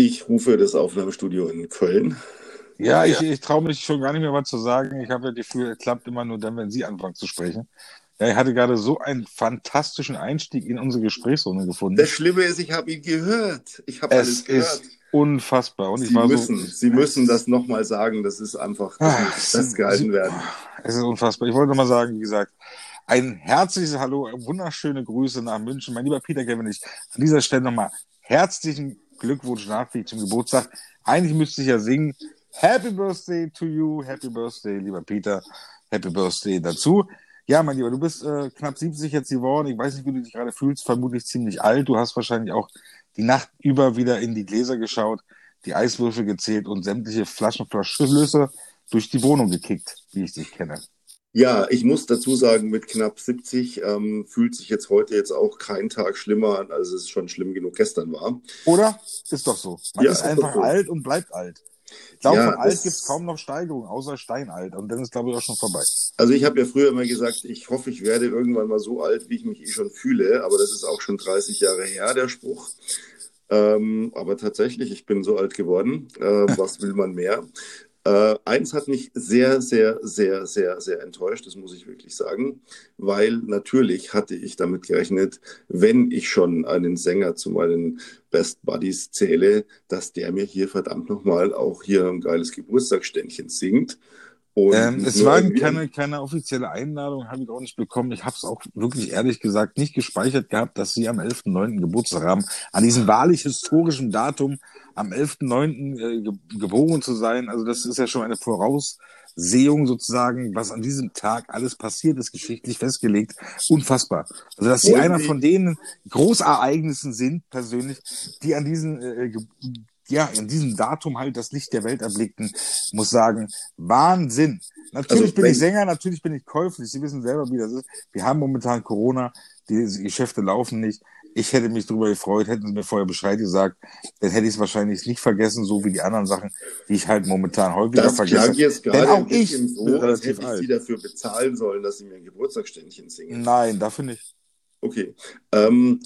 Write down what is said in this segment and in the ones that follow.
Ich rufe das Aufnahmestudio in Köln. Ja, ich, ich traue mich schon gar nicht mehr was zu sagen. Ich habe ja das Gefühl, es klappt immer nur dann, wenn Sie anfangen zu sprechen. Ja, ich hatte gerade so einen fantastischen Einstieg in unsere Gesprächsrunde gefunden. Das Schlimme ist, ich habe ihn gehört. Ich habe alles gehört. Es ist unfassbar. Und ich Sie war müssen, so, Sie müssen das nochmal sagen. Das ist einfach, das Ah, muss festgehalten werden. Es ist unfassbar. Ich wollte noch mal sagen, wie gesagt, ein herzliches Hallo, wunderschöne Grüße nach München. Mein lieber Peter Kevin, an dieser Stelle nochmal herzlichen Glückwunsch nachträglich zum Geburtstag. Eigentlich müsste ich ja singen, Happy Birthday to you, Happy Birthday, lieber Peter, Happy Birthday dazu. Ja, mein Lieber, du bist äh, knapp 70 jetzt geworden. Ich weiß nicht, wie du dich gerade fühlst. Vermutlich ziemlich alt. Du hast wahrscheinlich auch die Nacht über wieder in die Gläser geschaut, die Eiswürfel gezählt und sämtliche Flaschenflaschlöse durch die Wohnung gekickt, wie ich dich kenne. Ja, ich muss dazu sagen, mit knapp 70 ähm, fühlt sich jetzt heute jetzt auch kein Tag schlimmer an, als es schon schlimm genug gestern war. Oder? Ist doch so. Man Ja, ist ist einfach so. alt und bleibt alt. Ich glaube, Ja, von alt gibt es kaum noch Steigerung, außer Steinalt. Und dann ist, glaube ich, auch schon vorbei. Also ich habe ja früher immer gesagt, ich hoffe, ich werde irgendwann mal so alt, wie ich mich eh schon fühle. Aber das ist auch schon 30 Jahre her, der Spruch. Ähm, aber tatsächlich, ich bin so alt geworden. Äh, was will man mehr? Äh, eins hat mich sehr, sehr, sehr, sehr, sehr enttäuscht, das muss ich wirklich sagen, weil natürlich hatte ich damit gerechnet, wenn ich schon einen Sänger zu meinen Best Buddies zähle, dass der mir hier verdammt nochmal auch hier ein geiles Geburtstagsständchen singt. Ähm, es war keine, keine offizielle Einladung, habe ich auch nicht bekommen. Ich habe es auch wirklich ehrlich gesagt nicht gespeichert gehabt, dass Sie am 11.9. Geburtstag haben. An diesem wahrlich historischen Datum, am 11.9. Äh, ge geboren zu sein, also das ist ja schon eine Voraussehung sozusagen, was an diesem Tag alles passiert ist, geschichtlich festgelegt. Unfassbar. Also dass Sie Wollen einer von den Großereignissen sind, persönlich, die an diesen äh, ja, in diesem Datum halt das Licht der Welt erblickten, muss sagen, Wahnsinn. Natürlich Also, bin ich Sänger, natürlich bin ich käuflich. Sie wissen selber, wie das ist. Wir haben momentan Corona, die Geschäfte laufen nicht. Ich hätte mich darüber gefreut, hätten sie mir vorher Bescheid gesagt, dann hätte ich es wahrscheinlich nicht vergessen, so wie die anderen Sachen, die ich halt momentan häufiger Das vergesse. klang jetzt Denn gerade auch ein bisschen ich so, als hätte ich alt. Sie dafür bezahlen sollen, dass Sie mir ein Geburtstagsständchen singen. Nein, dafür nicht. Okay. Ähm,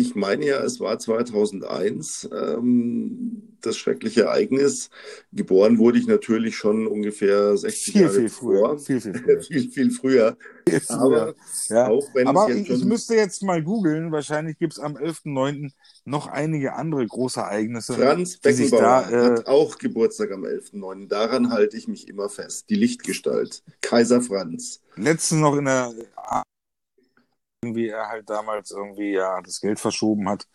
ich meine ja, es war 2001 ähm, das schreckliche Ereignis. Geboren wurde ich natürlich schon ungefähr 60 Viel, Jahre viel früher. vor. Viel, viel früher. viel, viel früher. Viel früher. Aber Ja. auch wenn Aber es ich, jetzt ich schon müsste jetzt mal googeln. Wahrscheinlich gibt es am 11.09. noch einige andere große Ereignisse. Franz Beckenbauer da, äh, hat auch Geburtstag am 11.09. Daran halte ich mich immer fest. Die Lichtgestalt. Kaiser Franz. letztens noch in der irgendwie er halt damals irgendwie ja das Geld verschoben hat.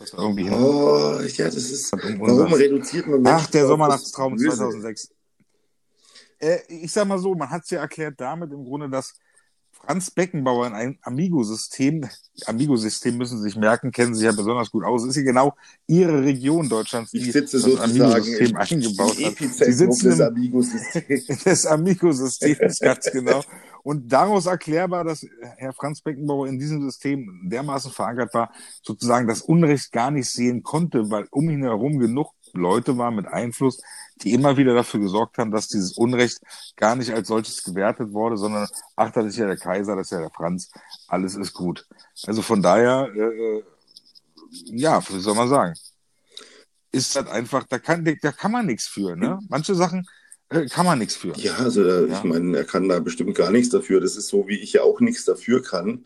Er irgendwie Oh, ja, das ist. um Warum reduziert man Ach, Menschen der auf Sommernachtstraum das Böse? 2006. Äh, ich sag mal so, man hat es ja erklärt damit im Grunde, dass Franz Beckenbauer in ein Amigo-System, Amigo-System müssen Sie sich merken, kennen Sie ja besonders gut aus, ist ja genau Ihre Region Deutschlands, die das Amigo-System eingebaut hat. Sie sitzen des im, Amigo-Systems. des Amigo-Systems, ganz genau. Und daraus erklärbar, dass Herr Franz Beckenbauer in diesem System dermaßen verankert war, sozusagen das Unrecht gar nicht sehen konnte, weil um ihn herum genug Leute waren mit Einfluss, die immer wieder dafür gesorgt haben, dass dieses Unrecht gar nicht als solches gewertet wurde, sondern ach, das ist ja der Kaiser, das ist ja der Franz, alles ist gut. Also von daher, äh, äh, ja, wie soll man sagen, ist halt einfach, da kann, da kann man nichts für, ne? Manche Sachen äh, kann man nichts für. Ja, also äh, Ja. ich meine, er kann da bestimmt gar nichts dafür. Das ist so, wie ich ja auch nichts dafür kann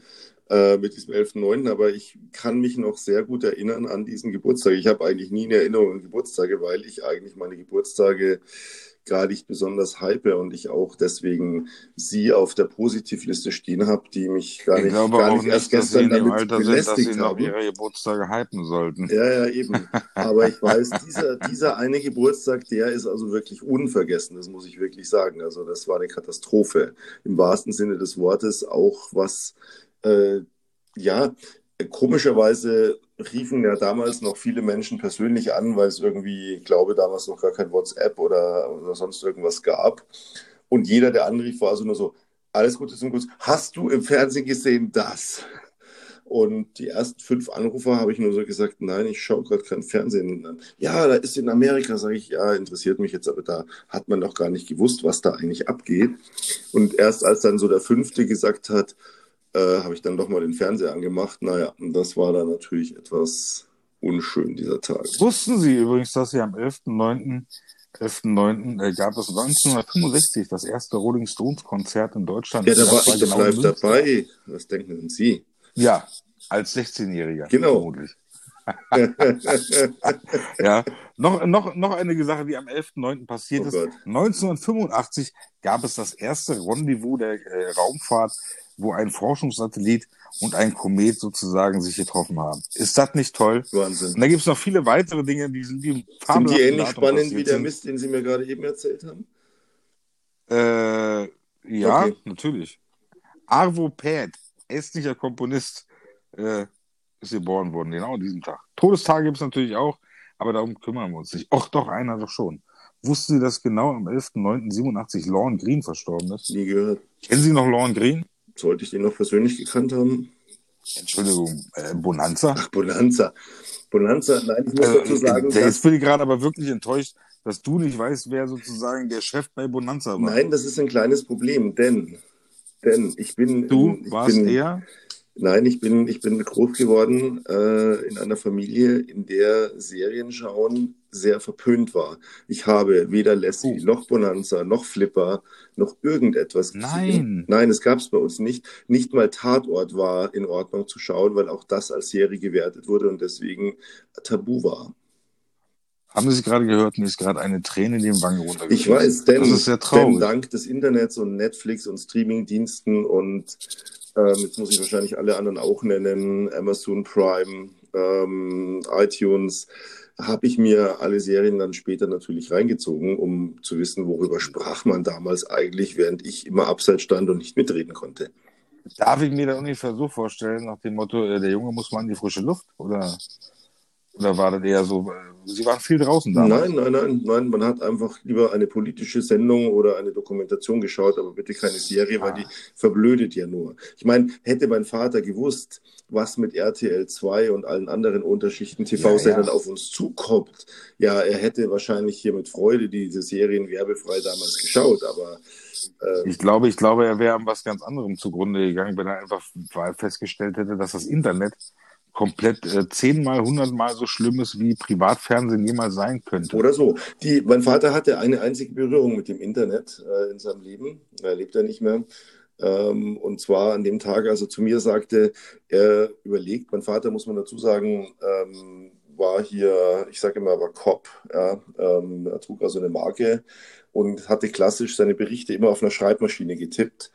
äh, mit diesem 11.9., aber ich kann mich noch sehr gut erinnern an diesen Geburtstag. Ich habe eigentlich nie eine Erinnerung an Geburtstage, weil ich eigentlich meine Geburtstage gar nicht besonders hype und ich auch deswegen sie auf der Positivliste stehen habe, die mich gar Ich nicht, gar nicht erst nicht, sie gestern damit Alter sind, dass sie belästigt noch haben. ihre Geburtstage hypen sollten. Ja, ja, eben. Aber ich weiß, dieser, dieser eine Geburtstag, der ist also wirklich unvergessen, das muss ich wirklich sagen. Also das war eine Katastrophe im wahrsten Sinne des Wortes, auch was, äh, ja, komischerweise riefen ja damals noch viele Menschen persönlich an, weil es irgendwie, ich glaube, damals noch gar kein WhatsApp oder, oder sonst irgendwas gab. Und jeder, der anrief, war also nur so, alles Gute zum Guss. Hast du im Fernsehen gesehen das? Und die ersten fünf Anrufer habe ich nur so gesagt, nein, ich schaue gerade kein Fernsehen. Ja, da ist in Amerika, sage ich, ja, interessiert mich jetzt, aber da hat man noch gar nicht gewusst, was da eigentlich abgeht. Und erst als dann so der fünfte gesagt hat, äh, habe ich dann doch mal den Fernseher angemacht. Naja, und das war dann natürlich etwas unschön, dieser Tag. Wussten Sie übrigens, dass Sie am 11.9. 11.9. Äh, gab es 1965 das erste Rolling Stones Konzert in Deutschland. Ja, da war ich doch live dabei. Was denken Sie? Ja, als 16-Jähriger. Genau. Vermutlich. Ja, noch, noch, noch eine Sache, die am 11.9. passiert Oh ist. Gott. 1985 gab es das erste Rendezvous der äh, Raumfahrt, wo ein Forschungssatellit und ein Komet sozusagen sich getroffen haben. Ist das nicht toll? Und Wahnsinn. da gibt es noch viele weitere Dinge, die sind die Sind die ähnlich Datum spannend wie der sind. Mist, den Sie mir gerade eben erzählt haben? Äh, ja, Okay. natürlich. Arvo Pärt, estnischer Komponist, äh, ist geboren worden, genau an diesem Tag. Todestage gibt es natürlich auch, aber darum kümmern wir uns nicht. Och, doch, einer doch schon. Wussten Sie, dass genau am 11.09.87 Lorne Green verstorben ist? Nie gehört. Kennen Sie noch Lorne Green? Sollte ich den noch persönlich gekannt haben? Entschuldigung, äh, Bonanza? Ach, Bonanza. Bonanza, nein, ich muss Äh, dazu sagen, äh, jetzt bin ich gerade aber wirklich enttäuscht, dass du nicht weißt, wer sozusagen der Chef bei Bonanza war. nein, das ist ein kleines Problem, denn, denn ich bin, Du ich warst bin, eher Nein, ich bin, ich bin groß geworden äh, in einer Familie, in der Serienschauen sehr verpönt war. Ich habe weder Lassie, Oh. noch Bonanza, noch Flipper, noch irgendetwas Nein. gesehen. Nein, es gab es bei uns nicht. Nicht mal Tatort war in Ordnung zu schauen, weil auch das als Serie gewertet wurde und deswegen tabu war. Haben Sie es gerade gehört? Mir ist gerade eine Träne in den Wangen runtergefallen. Ich weiß, denn, Das ist sehr denn traurig. dank des Internets und Netflix und Streamingdiensten und ähm, jetzt muss ich wahrscheinlich alle anderen auch nennen, Amazon Prime, ähm, iTunes, habe ich mir alle Serien dann später natürlich reingezogen, um zu wissen, worüber sprach man damals eigentlich, während ich immer abseits stand und nicht mitreden konnte. Darf ich mir da ungefähr so vorstellen, nach dem Motto, äh, der Junge muss mal in die frische Luft? Oder, oder war das eher so, äh, Sie waren viel draußen damals? Nein, nein, nein, nein, man hat einfach lieber eine politische Sendung oder eine Dokumentation geschaut, aber bitte keine Serie, weil Ah. die verblödet ja nur. Ich meine, hätte mein Vater gewusst, was mit RTL 2 und allen anderen Unterschichten TV-Sendern Ja, ja. auf uns zukommt, ja, er hätte wahrscheinlich hier mit Freude diese Serien werbefrei damals geschaut, aber äh, Ich glaube, ich glaube, er wäre an was ganz anderem zugrunde gegangen, wenn er einfach festgestellt hätte, dass das Internet komplett äh, zehnmal, hundertmal so schlimm ist, wie Privatfernsehen jemals sein könnte. Oder so. Die, mein Vater hatte eine einzige Berührung mit dem Internet äh, in seinem Leben. Er lebt ja nicht mehr. Ähm, und zwar an dem Tag, als er zu mir sagte, er überlegt, mein Vater, muss man dazu sagen, ähm, war hier, ich sage immer, war Cop. Ja, ähm, er trug also eine Marke und hatte klassisch seine Berichte immer auf einer Schreibmaschine getippt.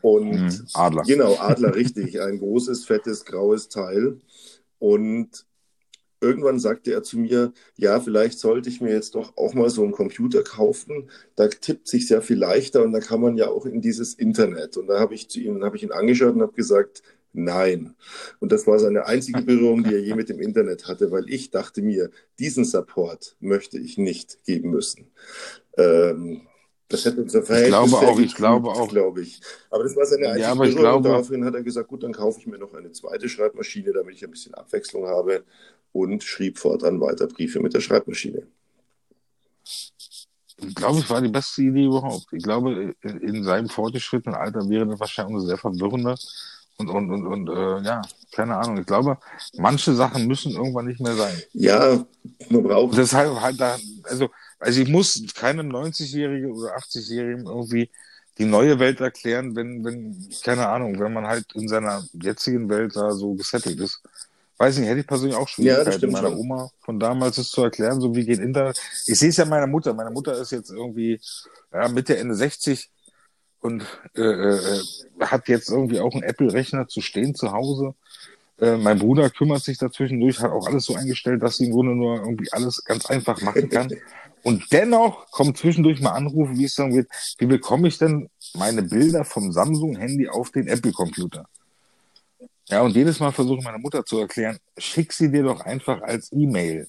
Und Hm, Adler. Genau, Adler, richtig. Ein großes, fettes, graues Teil. Und irgendwann sagte er zu mir, ja, vielleicht sollte ich mir jetzt doch auch mal so einen Computer kaufen. Da tippt sich sehr viel leichter und da kann man ja auch in dieses Internet. Und da habe ich zu ihm, habe ich ihn angeschaut und habe gesagt, nein. Und das war seine einzige Berührung, die er je mit dem Internet hatte, weil ich dachte mir, diesen Support möchte ich nicht geben müssen. Ähm, das hätte unser Verhältnis glaube sehr auch, ich glaube auch. glaube ich. Aber das war seine Ja, einzige aber ich Berührung. Und glaube- daraufhin hat er gesagt, gut, dann kaufe ich mir noch eine zweite Schreibmaschine, damit ich ein bisschen Abwechslung habe und schrieb fortan weiter Briefe mit der Schreibmaschine. Ich glaube, es war die beste Idee überhaupt. Ich glaube, in seinem fortgeschrittenen Alter wäre das wahrscheinlich eine sehr verwirrende und, und, und, und äh, ja, keine Ahnung. Ich glaube, manche Sachen müssen irgendwann nicht mehr sein. Ja, man braucht deshalb halt da, also, also ich muss keinem 90-Jährigen oder 80-Jährigen irgendwie die neue Welt erklären, wenn, wenn, keine Ahnung, wenn man halt in seiner jetzigen Welt da so gesettelt ist. Weiß nicht, hätte ich persönlich auch Ja, Schwierigkeiten, stimmt meiner schon. Oma von damals es zu erklären, so wie geht Internet. Ich sehe es ja meiner Mutter. Meine Mutter ist jetzt irgendwie ja, Mitte, Ende 60 und äh, äh, hat jetzt irgendwie auch einen Apple-Rechner zu stehen zu Hause. Äh, mein Bruder kümmert sich dazwischendurch, hat auch alles so eingestellt, dass sie im Grunde nur irgendwie alles ganz einfach machen kann. Und dennoch kommen zwischendurch mal Anrufe, wie es dann geht, wie bekomme ich denn meine Bilder vom Samsung-Handy auf den Apple-Computer? Ja, und jedes Mal versuche ich meiner Mutter zu erklären, schick sie dir doch einfach als E-Mail.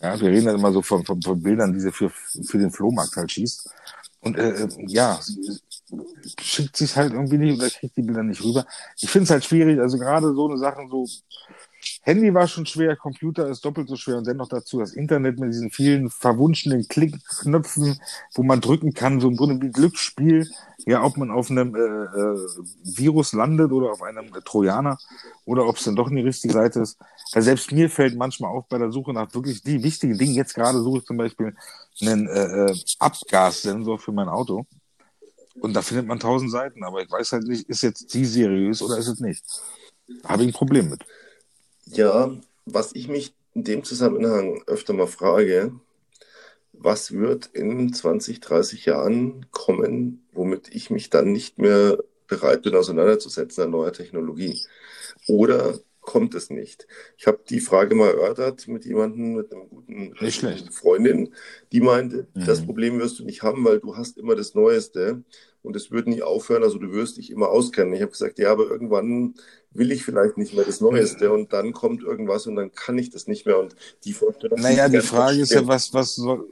Ja, wir reden dann immer so von, von, von Bildern, die sie für, für den Flohmarkt halt schießt. Und äh, ja, sie schickt sich halt irgendwie nicht oder kriegt die Bilder nicht rüber. Ich finde es halt schwierig, also gerade so eine Sache, so Handy war schon schwer, Computer ist doppelt so schwer und dennoch dazu das Internet mit diesen vielen verwunschenen Klickknöpfen, wo man drücken kann, so im Grunde wie Glücksspiel, ja, ob man auf einem äh, äh, Virus landet oder auf einem äh, Trojaner oder ob es dann doch in die richtige Seite ist. Also selbst mir fällt manchmal auf bei der Suche nach wirklich die wichtigen Dingen. Jetzt gerade suche ich zum Beispiel einen äh, äh Abgassensor für mein Auto. Und da findet man tausend Seiten, aber ich weiß halt nicht, ist jetzt die seriös oder ist es nicht? Habe ich ein Problem mit. Ja, was ich mich in dem Zusammenhang öfter mal frage, was wird in 20, 30 Jahren kommen, womit ich mich dann nicht mehr bereit bin, auseinanderzusetzen an neuer Technologie? Oder kommt es nicht? Ich habe die Frage mal erörtert mit jemandem, mit einem guten nicht schlecht. Freundin, die meinte, mhm. das Problem wirst du nicht haben, weil du hast immer das Neueste und es wird nie aufhören, also du wirst dich immer auskennen. Ich habe gesagt, ja, aber irgendwann will ich vielleicht nicht mehr das Neueste und dann kommt irgendwas und dann kann ich das nicht mehr und die Vorstellung. Naja, die Frage ist ja, was, was soll,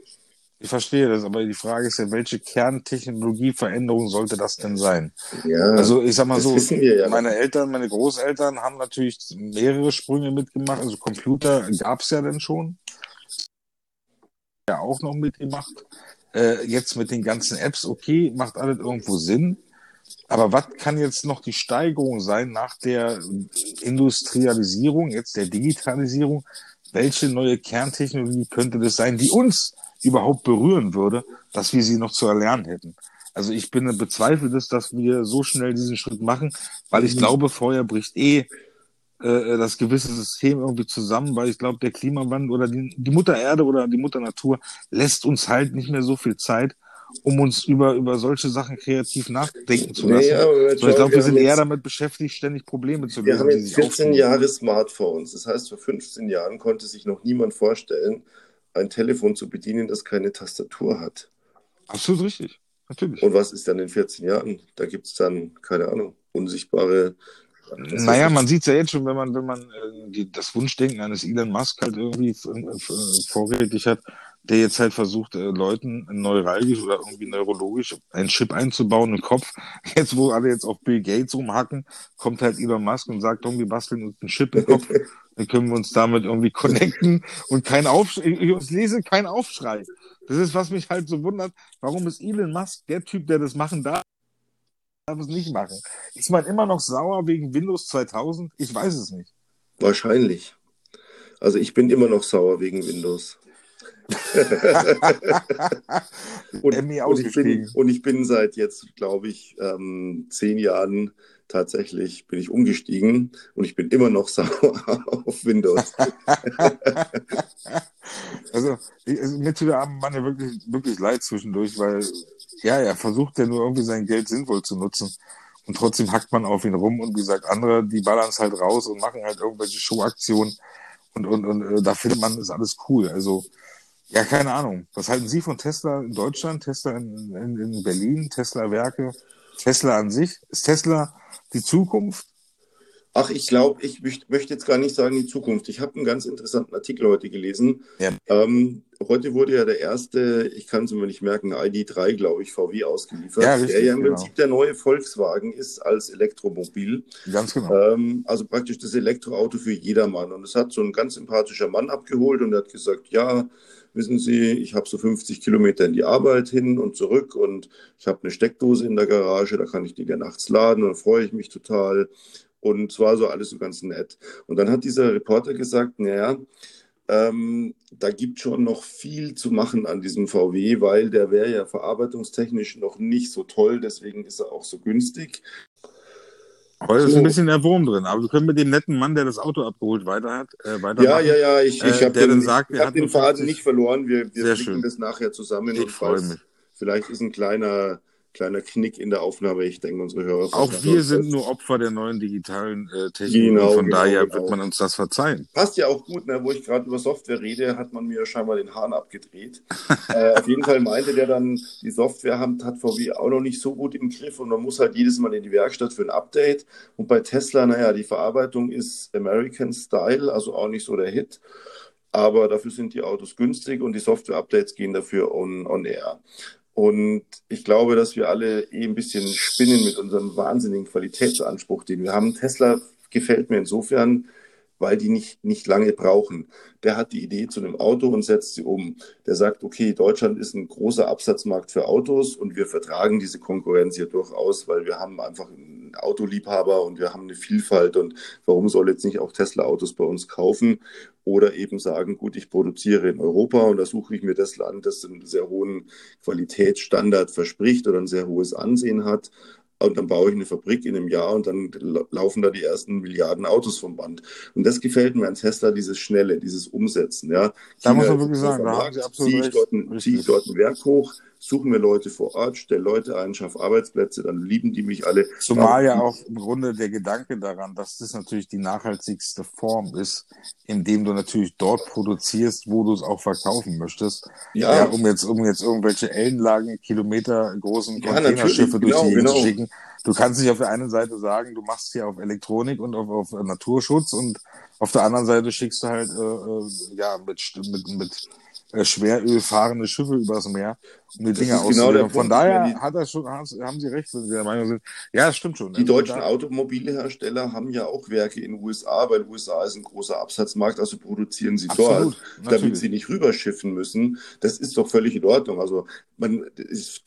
ich verstehe das, aber die Frage ist ja, welche Kerntechnologieveränderung sollte das denn sein? Ja, also ich sag mal so, ja. meine Eltern, meine Großeltern haben natürlich mehrere Sprünge mitgemacht. Also Computer gab's ja dann schon. Ja, auch noch mitgemacht. Äh, jetzt mit den ganzen Apps, okay, macht alles irgendwo Sinn. Aber was kann jetzt noch die Steigerung sein nach der Industrialisierung, jetzt der Digitalisierung? Welche neue Kerntechnologie könnte das sein, die uns überhaupt berühren würde, dass wir sie noch zu erlernen hätten? Also ich bin bezweifelt dass wir so schnell diesen Schritt machen, weil ich mhm. glaube, vorher bricht eh äh, das gewisse System irgendwie zusammen, weil ich glaube, der Klimawandel oder die, die Mutter Erde oder die Mutter Natur lässt uns halt nicht mehr so viel Zeit, um uns über, über solche Sachen kreativ nachdenken zu lassen. Naja, ich glaube, wir, wir sind eher damit beschäftigt, ständig Probleme zu lösen. Wir haben jetzt 14 Jahre Smartphones. Das heißt, vor 15 Jahren konnte sich noch niemand vorstellen, ein Telefon zu bedienen, das keine Tastatur hat. Absolut richtig. Natürlich. Und was ist dann in 14 Jahren? Da gibt es dann, keine Ahnung, unsichtbare naja, man sieht es ja jetzt schon, wenn man, wenn man äh, die, das Wunschdenken eines Elon Musk halt irgendwie äh, vorrätig hat, der jetzt halt versucht, äh, Leuten neuralgisch oder irgendwie neurologisch einen Chip einzubauen im Kopf. Jetzt, wo alle jetzt auf Bill Gates rumhacken, kommt halt Elon Musk und sagt, irgendwie basteln uns einen Chip im Kopf, dann können wir uns damit irgendwie connecten und kein Aufschrei, ich lese kein Aufschrei. Das ist, was mich halt so wundert, warum ist Elon Musk der Typ, der das machen darf? darf es nicht machen. Ist man immer noch sauer wegen Windows 2000? Ich weiß es nicht. Wahrscheinlich. Also ich bin immer noch sauer wegen Windows. und, und, ich bin, und, ich bin, seit jetzt, glaube ich, ähm, zehn Jahren tatsächlich bin ich umgestiegen und ich bin immer noch sauer auf Windows. also, also mir tut der arme Mann ja wirklich, wirklich leid zwischendurch, weil ja, er versucht ja nur irgendwie sein Geld sinnvoll zu nutzen. Und trotzdem hackt man auf ihn rum und wie gesagt, andere, die ballern es halt raus und machen halt irgendwelche Showaktionen und, und, und äh, da findet man, ist alles cool. Also, ja, keine Ahnung. Was halten Sie von Tesla in Deutschland, Tesla in, in, in Berlin, Tesla-Werke, Tesla an sich? Ist Tesla die Zukunft? Ach, ich glaube, ich möchte jetzt gar nicht sagen die Zukunft. Ich habe einen ganz interessanten Artikel heute gelesen. Ja. Ähm, heute wurde ja der erste, ich kann es mir nicht merken, ID3, glaube ich, VW ausgeliefert, ja, richtig, der ja im genau. Prinzip der neue Volkswagen ist als Elektromobil. Ganz genau. Ähm, also praktisch das Elektroauto für jedermann. Und es hat so ein ganz sympathischer Mann abgeholt und hat gesagt, ja, wissen Sie, ich habe so 50 Kilometer in die Arbeit hin und zurück und ich habe eine Steckdose in der Garage, da kann ich die ja nachts laden und freue ich mich total. Und zwar so alles so ganz nett. Und dann hat dieser Reporter gesagt, naja, ähm, da gibt schon noch viel zu machen an diesem VW, weil der wäre ja verarbeitungstechnisch noch nicht so toll, deswegen ist er auch so günstig. Da ist ein bisschen der Wurm drin. Aber wir können mit dem netten Mann, der das Auto abgeholt, weiter hat, äh, weiter Ja, ja, ja. Ich, ich äh, habe den, sagt, hab den Faden nicht verloren. Wir, wir das nachher zusammen. Ich freue mich. Vielleicht ist ein kleiner kleiner Knick in der Aufnahme. Ich denke, unsere Hörer. Auch wir sind nur Opfer der neuen digitalen äh, Technik. Genau, von genau, daher genau. wird man uns das verzeihen. Passt ja auch gut, ne? wo ich gerade über Software rede, hat man mir scheinbar den Hahn abgedreht. äh, auf jeden Fall meinte der dann, die Software hat, hat VW auch noch nicht so gut im Griff und man muss halt jedes Mal in die Werkstatt für ein Update. Und bei Tesla, naja, die Verarbeitung ist American Style, also auch nicht so der Hit aber dafür sind die Autos günstig und die Software-Updates gehen dafür on, on air. Und ich glaube, dass wir alle eh ein bisschen spinnen mit unserem wahnsinnigen Qualitätsanspruch, den wir haben. Tesla gefällt mir insofern, weil die nicht, nicht lange brauchen. Der hat die Idee zu einem Auto und setzt sie um. Der sagt, okay, Deutschland ist ein großer Absatzmarkt für Autos und wir vertragen diese Konkurrenz hier durchaus, weil wir haben einfach einen Autoliebhaber und wir haben eine Vielfalt und warum soll jetzt nicht auch Tesla Autos bei uns kaufen? Oder eben sagen, gut, ich produziere in Europa und da suche ich mir das Land, das einen sehr hohen Qualitätsstandard verspricht oder ein sehr hohes Ansehen hat und dann baue ich eine Fabrik in einem Jahr und dann laufen da die ersten Milliarden Autos vom Band. Und das gefällt mir an Tesla, dieses Schnelle, dieses Umsetzen. Ja. Da China muss man wirklich sagen, da haben Sie absolut ziehe ich, dort ein, ziehe ich dort ein Werk hoch, suche mir Leute vor Ort, stelle Leute ein, schaffe Arbeitsplätze, dann lieben die mich alle. Zumal ja auch im Grunde der Gedanke daran, dass das natürlich die nachhaltigste Form ist, indem du natürlich dort produzierst, wo du es auch verkaufen möchtest. Ja. ja um jetzt, um jetzt irgendwelche Ellenlagen, Kilometer großen Containerschiffe ja, durch genau, die Gegend genau. zu schicken. Du kannst nicht auf der einen Seite sagen, du machst hier auf Elektronik und auf, auf Naturschutz und auf der anderen Seite schickst du halt äh, äh ja mit, mit, mit äh, Schweröl fahrende Schiffe übers Meer, um die Dinge auszuliefern. Genau Von daher die, hat das schon, haben Sie recht, wenn Sie der Meinung sind. Ja, das stimmt schon. Die also deutschen Automobilhersteller haben ja auch Werke in den USA, weil USA ist ein großer Absatzmarkt, also produzieren sie Absolut, dort, natürlich. damit sie nicht rüberschiffen müssen. Das ist doch völlig in Ordnung. Also man,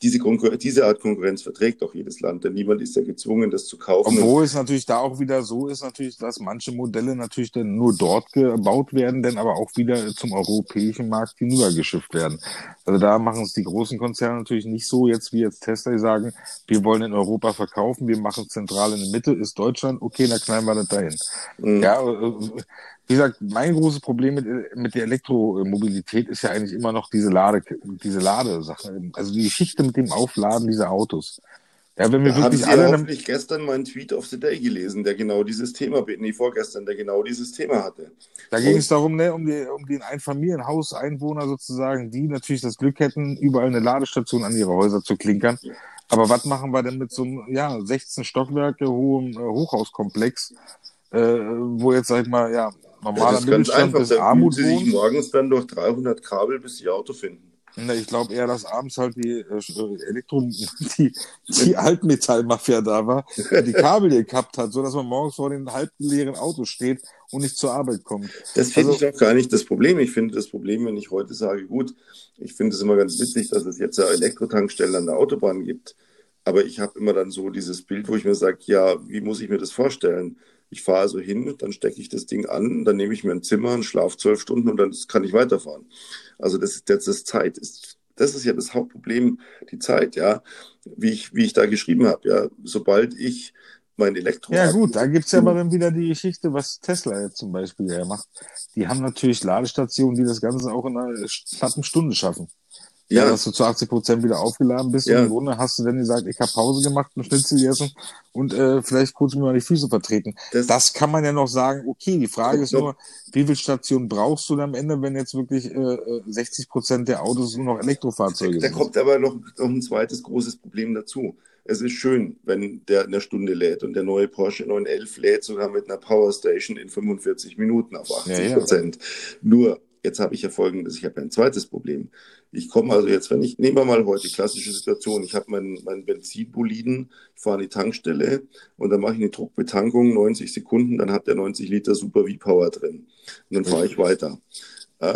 diese, diese Art Konkurrenz verträgt doch jedes Land, denn niemand ist ja gezwungen, das zu kaufen. Obwohl es natürlich da auch wieder so ist, natürlich, dass manche Modelle natürlich dann nur dort gebaut werden, denn aber auch wieder zum europäischen Markt hinübergeschifft werden. Also da machen es die großen Konzerne natürlich nicht so jetzt wie jetzt Tesla, die sagen, wir wollen in Europa verkaufen, wir machen zentral in der Mitte, ist Deutschland, okay, dann knallen wir das dahin. Mhm. Ja, äh, wie gesagt, mein großes Problem mit, mit der Elektromobilität ist ja eigentlich immer noch diese Lade, diese Ladesache. Also die Geschichte mit dem Aufladen dieser Autos. Ja, wenn wir da wirklich haben Sie alle hoffentlich gestern meinen Tweet of the Day gelesen, der genau dieses Thema, nee, vorgestern, der genau dieses Thema hatte. Da ging es darum, ne, um, die, um den Einfamilienhauseinwohner sozusagen, die natürlich das Glück hätten, überall eine Ladestation an ihre Häuser zu klinkern. Aber was machen wir denn mit so einem, ja, 16 Stockwerke hohem äh, Hochhauskomplex, äh, wo jetzt, sag ich mal, ja, normaler ja, Mittelstand bis Armut wohnt? sich morgens dann durch 300 Kabel, bis sie Auto finden. Na, ich glaube eher, dass abends halt die äh, Elektro, die, die Altmetallmafia da war, die Kabel gekappt hat, so dass man morgens vor den halbleeren Autos steht und nicht zur Arbeit kommt. Das finde also, ich auch gar nicht das Problem. Ich finde das Problem, wenn ich heute sage, gut, ich finde es immer ganz witzig, dass es jetzt ja Elektrotankstellen an der Autobahn gibt. Aber ich habe immer dann so dieses Bild, wo ich mir sage, ja, wie muss ich mir das vorstellen? Ich fahre also hin, dann stecke ich das Ding an, dann nehme ich mir ein Zimmer und schlafe zwölf Stunden und dann kann ich weiterfahren. Also das ist jetzt das Zeit. Ist, das ist ja das Hauptproblem, die Zeit, ja. Wie ich, wie ich da geschrieben habe, ja. Sobald ich mein Elektro. Ja, gut, da gibt's ja aber dann wieder die Geschichte, was Tesla jetzt zum Beispiel ja macht. Die haben natürlich Ladestationen, die das Ganze auch in einer knappen Stunde schaffen. Ja. dass du zu 80 Prozent wieder aufgeladen bist. Ja. Und im Grunde hast du dann gesagt, ich habe Pause gemacht, ein Schnitzel gegessen und äh, vielleicht kurz mir mal die Füße vertreten. Das, das kann man ja noch sagen, okay, die Frage ist nur, wie viel Stationen brauchst du dann am Ende, wenn jetzt wirklich äh, 60 Prozent der Autos nur noch Elektrofahrzeuge da, sind? Da kommt aber noch, noch ein zweites großes Problem dazu. Es ist schön, wenn der eine Stunde lädt und der neue Porsche 911 lädt sogar mit einer Powerstation in 45 Minuten auf 80 Prozent. Ja, ja. Nur Jetzt habe ich ja folgendes, ich habe ein zweites Problem. Ich komme also jetzt, wenn ich, nehmen wir mal heute klassische Situation, ich habe meinen, meinen Benzinboliden, ich fahre an die Tankstelle und dann mache ich eine Druckbetankung, 90 Sekunden, dann hat der 90 Liter Super V-Power drin. Und dann fahre ich weiter.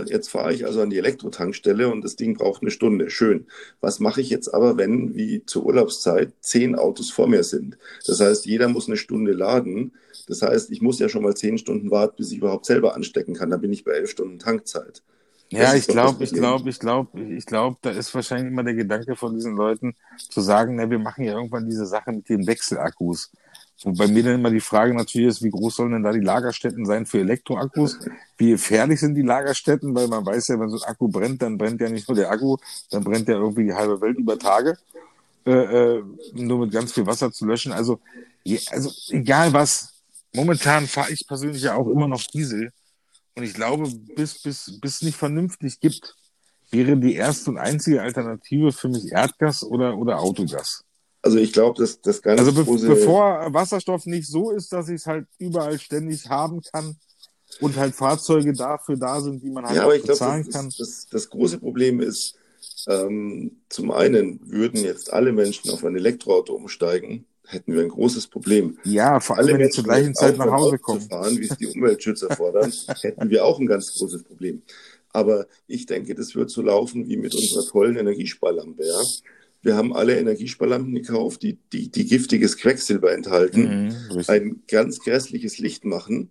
Jetzt fahre ich also an die Elektrotankstelle und das Ding braucht eine Stunde. Schön. Was mache ich jetzt aber, wenn, wie zur Urlaubszeit, zehn Autos vor mir sind? Das heißt, jeder muss eine Stunde laden. Das heißt, ich muss ja schon mal zehn Stunden warten, bis ich überhaupt selber anstecken kann. Da bin ich bei elf Stunden Tankzeit. Ja, ich glaube, ich glaube, ich glaube, ich glaube, da ist wahrscheinlich immer der Gedanke von diesen Leuten zu sagen, na, wir machen ja irgendwann diese Sache mit den Wechselakkus. Wobei mir dann immer die Frage natürlich ist, wie groß sollen denn da die Lagerstätten sein für Elektroakkus? Wie gefährlich sind die Lagerstätten? Weil man weiß ja, wenn so ein Akku brennt, dann brennt ja nicht nur der Akku, dann brennt ja irgendwie die halbe Welt über Tage. Äh, äh, nur mit ganz viel Wasser zu löschen. Also, je, also egal was. Momentan fahre ich persönlich ja auch immer noch Diesel. Und ich glaube, bis, bis, bis nicht vernünftig gibt, wäre die erste und einzige Alternative für mich Erdgas oder, oder Autogas. Also ich glaube, dass das ganze Also be bevor Wasserstoff nicht so ist, dass ich es halt überall ständig haben kann und halt Fahrzeuge dafür da sind, die man halt ja, aber ich bezahlen glaub, das, kann. Das, das, große Problem ist, ähm, zum einen würden jetzt alle Menschen auf ein Elektroauto umsteigen, hätten wir ein großes Problem. Ja, vor allem, wenn die zur gleichen Zeit nach Hause kommen. Fahren, wie es die Umweltschützer fordern, hätten wir auch ein ganz großes Problem. Aber ich denke, das wird so laufen wie mit unserer tollen Energiesparlampe. Ja? Wir haben alle Energiesparlampen gekauft, die, die, die giftiges Quecksilber enthalten, mhm, ein ganz grässliches Licht machen.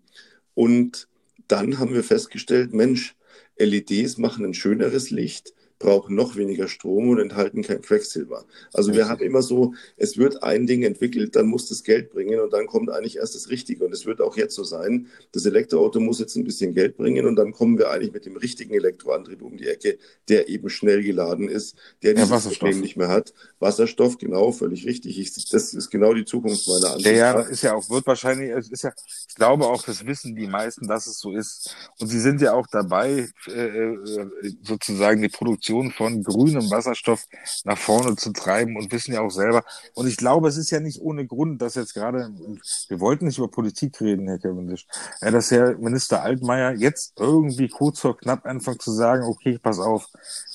Und dann haben wir festgestellt, Mensch, LEDs machen ein schöneres Licht, brauchen noch weniger Strom und enthalten kein Quecksilber. Also wir haben immer so, es wird ein Ding entwickelt, dann muss das Geld bringen und dann kommt eigentlich erst das Richtige. Und es wird auch jetzt so sein, das Elektroauto muss jetzt ein bisschen Geld bringen und dann kommen wir eigentlich mit dem richtigen Elektroantrieb um die Ecke, der eben schnell geladen ist, der dieses ja, Problem nicht mehr hat. Wasserstoff, genau, völlig richtig. Ich, das ist genau die Zukunft meiner Ansicht. Ja, ist ja auch, wird wahrscheinlich, ist ja, ich glaube auch, das wissen die meisten, dass es so ist. Und sie sind ja auch dabei, äh, äh sozusagen die Produktion Produktion von grünem Wasserstoff nach vorne zu treiben und wissen ja auch selber. Und ich glaube, es ist ja nicht ohne Grund, dass jetzt gerade, wir wollten nicht über Politik reden, Herr Cavendish, dass Herr Minister Altmaier jetzt irgendwie kurz vor knapp anfängt zu sagen, okay, pass auf,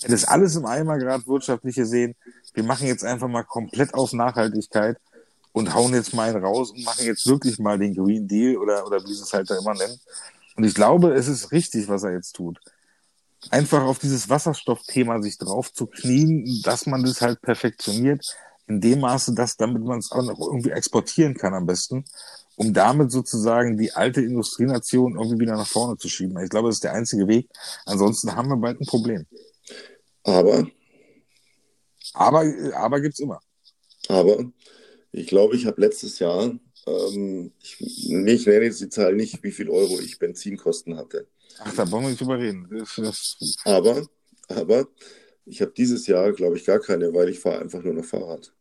das alles im Eimer gerade wirtschaftlich gesehen, wir machen jetzt einfach mal komplett auf Nachhaltigkeit und hauen jetzt mal einen raus und machen jetzt wirklich mal den Green Deal oder, oder wie sie es halt da immer nennen. Und ich glaube, es ist richtig, was er jetzt tut einfach auf dieses Wasserstoffthema sich drauf zu knien, dass man das halt perfektioniert, in dem Maße, dass damit man es auch noch irgendwie exportieren kann am besten, um damit sozusagen die alte Industrienation irgendwie wieder nach vorne zu schieben. Ich glaube, das ist der einzige Weg. Ansonsten haben wir bald ein Problem. Aber. Aber, aber gibt's immer. Aber ich glaube, ich habe letztes Jahr, ähm, ich, ich nenne jetzt die Zahl nicht, wie viel Euro ich Benzinkosten hatte. Ach, da wollen wir nicht drüber reden. Das, das... Aber, aber ich habe dieses Jahr, glaube ich, gar keine, weil ich fahre einfach nur noch Fahrrad.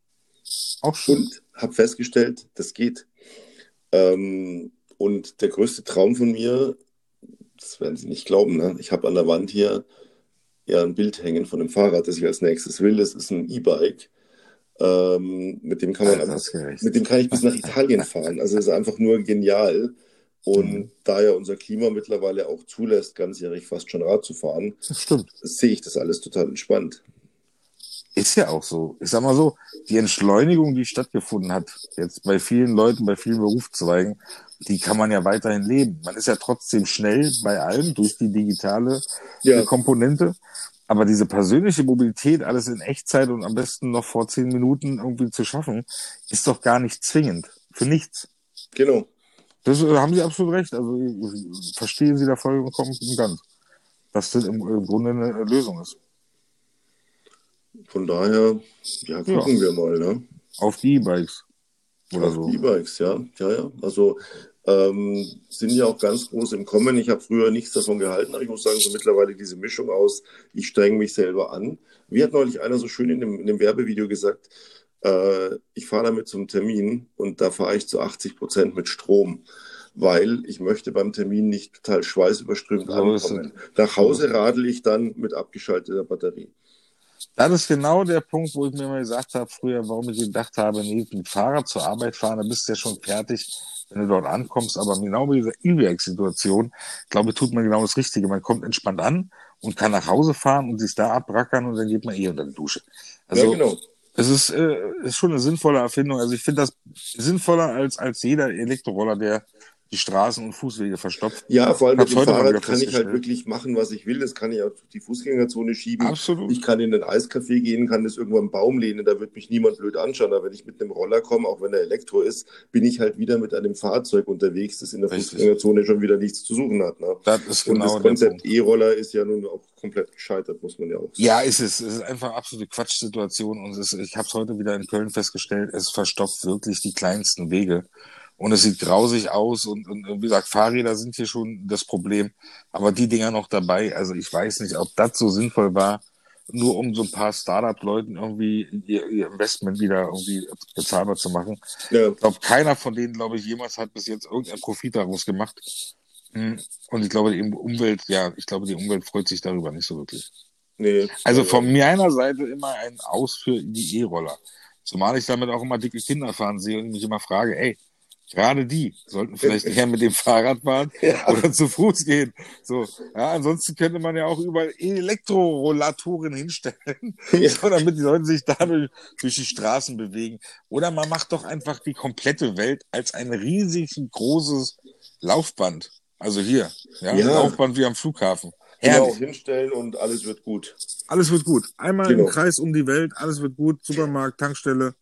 Auch schön. Und habe festgestellt, das geht. Ähm, und der größte Traum von mir, das werden Sie nicht glauben, ne? ich habe an der Wand hier ja ein Bild hängen von einem Fahrrad, das ich als nächstes will. Das ist ein E-Bike. Ähm, mit dem kann man einfach, mit dem kann ich bis nach Italien fahren. Also es ist einfach nur genial. Und mhm. da ja unser Klima mittlerweile auch zulässt, ganzjährig fast schon Rad zu fahren, stimmt. sehe ich das alles total entspannt. Ist ja auch so. Ich sag mal so, die Entschleunigung, die stattgefunden hat, jetzt bei vielen Leuten, bei vielen Berufszweigen, die kann man ja weiterhin leben. Man ist ja trotzdem schnell bei allem durch die digitale ja. Komponente. Aber diese persönliche Mobilität, alles in Echtzeit und am besten noch vor zehn Minuten irgendwie zu schaffen, ist doch gar nicht zwingend. Für nichts. Genau. Das äh, haben Sie absolut recht. Also verstehen Sie da vollkommen und ganz, dass das im, im, Grunde eine Lösung ist. Von daher, ja, gucken ja. wir mal, ne? Auf die E-Bikes. Oder Auf so. E-Bikes, ja. Ja, ja. Also ähm, sind ja auch ganz groß im Kommen. Ich habe früher nichts davon gehalten, aber ich muss sagen, so mittlerweile diese Mischung aus, ich strenge mich selber an. Wie hat neulich einer so schön in dem, in dem Werbevideo gesagt, äh, ich fahre damit zum Termin und da fahre ich zu 80 Prozent mit Strom, weil ich möchte beim Termin nicht total schweißüberströmt so ankommen. Nach Hause radel ich dann mit abgeschalteter Batterie. Das ist genau der Punkt, wo ich mir mal gesagt habe, früher, warum ich gedacht habe, nee, mit dem Fahrrad zur Arbeit fahren, da bist du ja schon fertig, wenn du dort ankommst. Aber genau bei dieser E-Werk-Situation, glaube ich, tut man genau das Richtige. Man kommt entspannt an und kann nach Hause fahren und sich da abrackern und dann geht man eh unter die Dusche. Also, ja, genau. Es ist, äh, ist schon eine sinnvolle Erfindung. Also ich finde das sinnvoller als, als jeder Elektroroller, der die Straßen und Fußwege verstopft. Ja, vor allem mit dem Fahrrad kann ich halt wirklich machen, was ich will. Das kann ich auch durch die Fußgängerzone schieben. Absolut. Ich kann in den Eiscafé gehen, kann das irgendwo am Baum lehnen, da wird mich niemand blöd anschauen. Aber wenn ich mit einem Roller komme, auch wenn er Elektro ist, bin ich halt wieder mit einem Fahrzeug unterwegs, das in der Richtig. Fußgängerzone schon wieder nichts zu suchen hat. Ne? Das ist genau und das Konzept E-Roller ist ja nun auch komplett gescheitert, muss man ja auch sagen. Ja, ist es. Es ist einfach eine absolute Quatschsituation und ist, ich habe es heute wieder in Köln festgestellt, es verstopft wirklich die kleinsten Wege. Und es sieht grausig aus und, und wie gesagt, Fahrräder sind hier schon das Problem. Aber die Dinger noch dabei, also ich weiß nicht, ob das so sinnvoll war, nur um so ein paar Startup-Leuten irgendwie ihr, ihr, Investment wieder irgendwie bezahlbar zu machen. Ja. Ich glaube, keiner von denen, glaube ich, jemals hat bis jetzt irgendein Profit daraus gemacht. Hm. Und ich glaube, die Umwelt, ja, ich glaube, die Umwelt freut sich darüber nicht so wirklich. Nee, also von meiner Seite immer ein Aus für die E-Roller. Zumal ich damit auch immer dicke Kinder fahren sehe und mich immer frage, ey, Gerade die sollten vielleicht eher mit dem Fahrrad fahren Ja. oder zu Fuß gehen. So, ja, ansonsten könnte man ja auch überall Elektrorollatoren hinstellen, Ja. so, damit die Leute sich dadurch durch die Straßen bewegen. Oder man macht doch einfach die komplette Welt als ein riesig großes Laufband. Also hier, ja, Ja. Laufband wie am Flughafen. Genau, Herrlich. hinstellen und alles wird gut. Alles wird gut. Einmal Genau. im Kreis um die Welt, alles wird gut. Supermarkt, Tankstelle,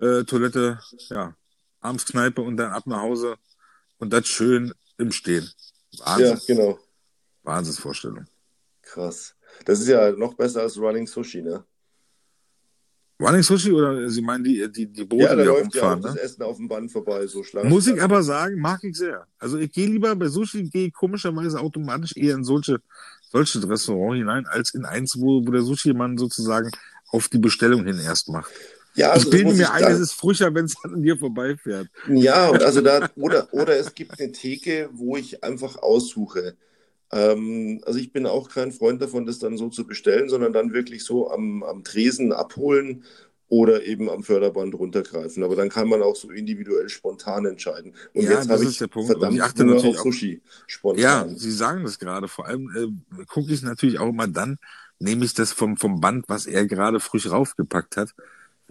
äh, Toilette, ja, abends Kneipe und dann ab nach Hause. Und das schön im Stehen. Wahnsinn. Ja, genau. Wahnsinnsvorstellung. Krass. Das ist ja noch besser als Running Sushi, ne? Running Sushi oder Sie meinen die, die, die Boote, Ja, da die da läuft ja rumfahren, das ne? Essen auf dem Band vorbei, so Schlangen. Muss ich aber sagen, mag ich sehr. Also ich gehe lieber bei Sushi, gehe komischerweise automatisch eher in solche, solche Restaurants hinein, als in eins, wo, wo der Sushi-Mann sozusagen auf die Bestellung hin erst macht. Ja, Ich also das bilde mir ich ein, es ist frischer, wenn es an dir vorbeifährt. Ja, also da, oder, oder es gibt eine Theke, wo ich einfach aussuche. Ähm, also ich bin auch kein Freund davon, das dann so zu bestellen, sondern dann wirklich so am, am Tresen abholen oder eben am Förderband runtergreifen. Aber dann kann man auch so individuell spontan entscheiden. Und Ja, jetzt habe ich der Punkt. Verdammt ich achte natürlich auf Sushi spontan. Ja, Sie sagen das gerade. Vor allem äh, gucke ich natürlich auch immer dann, nehme ich das vom, vom Band, was er gerade frisch raufgepackt hat,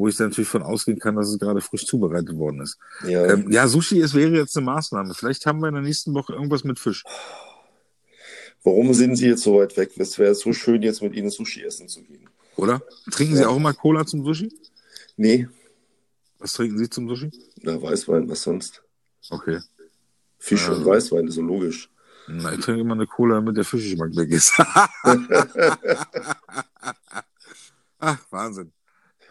wo ich dann natürlich von ausgehen kann, dass es gerade frisch zubereitet worden ist. Ja. Ähm, ja, Sushi, es wäre jetzt eine Maßnahme. Vielleicht haben wir in der nächsten Woche irgendwas mit Fisch. Warum sind Sie jetzt so weit weg? Es wäre so schön, jetzt mit Ihnen Sushi essen zu gehen. Oder? Trinken Sie Ja. auch immer Cola zum Sushi? Nee, Was trinken Sie zum Sushi? na, Weißwein, was sonst? Okay. Fisch Ja. und Weißwein, das ist so logisch. Na, ich trinke immer eine Cola, damit der Fischgeschmack weg ist. Ach, Wahnsinn.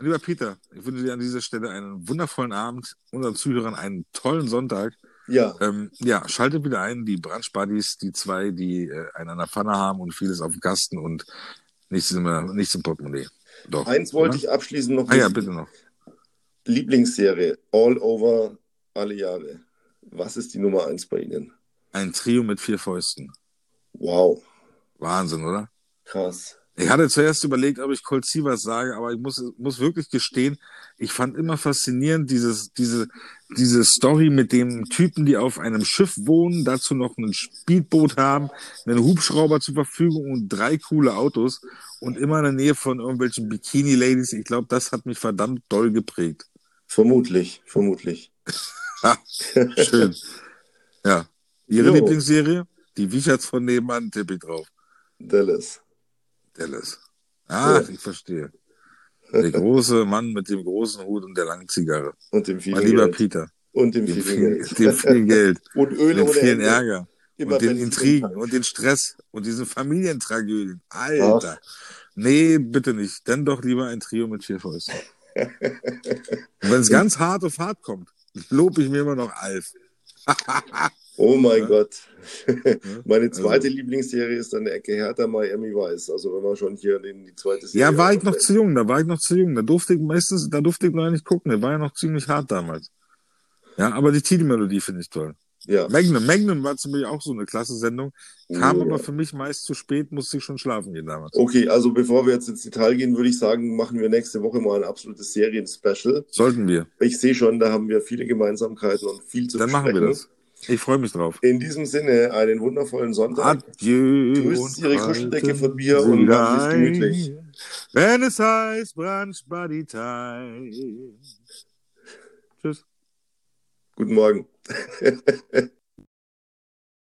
Lieber Peter, ich wünsche dir an dieser Stelle einen wundervollen Abend, unseren Zuhörern einen tollen Sonntag. Ja, Ähm, ja, schaltet wieder ein, die Brunch Buddies, die zwei, die äh, einen an der Pfanne haben und vieles auf dem Kasten und nichts im, nichts im Portemonnaie. Doch. eins wollte oder? ich abschließend noch Ah ja, bitte noch. Lieblingsserie, all over, alle Jahre. Was ist die Nummer eins bei Ihnen? Ein Trio mit vier Fäusten. Wow, Wahnsinn, oder? krass. Ich hatte zuerst überlegt, ob ich Colt Sievers sage, aber ich muss, muss wirklich gestehen, ich fand immer faszinierend dieses, diese, diese Story mit dem Typen, die auf einem Schiff wohnen, dazu noch ein Speedboot haben, einen Hubschrauber zur Verfügung und drei coole Autos und immer in der Nähe von irgendwelchen Bikini-Ladies. Ich glaube, das hat mich verdammt doll geprägt. Vermutlich, vermutlich. Schön. Ja. Ihre Jo. Lieblingsserie? Die Wicherts von nebenan, tippe ich drauf. Dallas. Dallas. Ah, Ja. ich verstehe. Der große Mann mit dem großen Hut und der langen Zigarre. Und dem vielen Mein lieber Geld. Peter. Und dem Dem vielen Geld. dem vielen Geld. Und Öl dem ohne vielen Ende. Ärger. Immer und den Intrigen und den Stress und diesen Familientragödien. Alter. Nee, bitte nicht. Dann doch lieber ein Trio mit vier Fäusten. und wenn es ganz hart auf hart kommt, lobe ich mir immer noch Alf. Oh mein Ja. Gott. Meine zweite Also- Lieblingsserie ist dann der Ecke Hertha Miami Vice. Also wenn wir schon hier in die zweite Serie Ja, war ich noch zu jung, da war ich noch zu jung. Da durfte ich meistens, da durfte ich noch nicht gucken. Der war ja noch ziemlich hart damals. Ja, aber die Titelmelodie finde ich toll. Ja. Magnum, Magnum war zum Beispiel auch so eine klasse Sendung. Kam Ja. aber für mich meist zu spät, musste ich schon schlafen gehen damals. Okay, also bevor wir jetzt ins Detail gehen, würde ich sagen, machen wir nächste Woche mal ein absolutes Serien-Special. Sollten wir. Ich sehe schon, da haben wir viele Gemeinsamkeiten und viel zu Dann machen wir besprechen. das. Ich freue mich drauf. In diesem Sinne, einen wundervollen Sonntag. Adieu. Grüßt Ihre Kuscheldecke von mir und Sie es gemütlich. Wenn es heißt Brunch Buddy Time. Tschüss. Guten Morgen.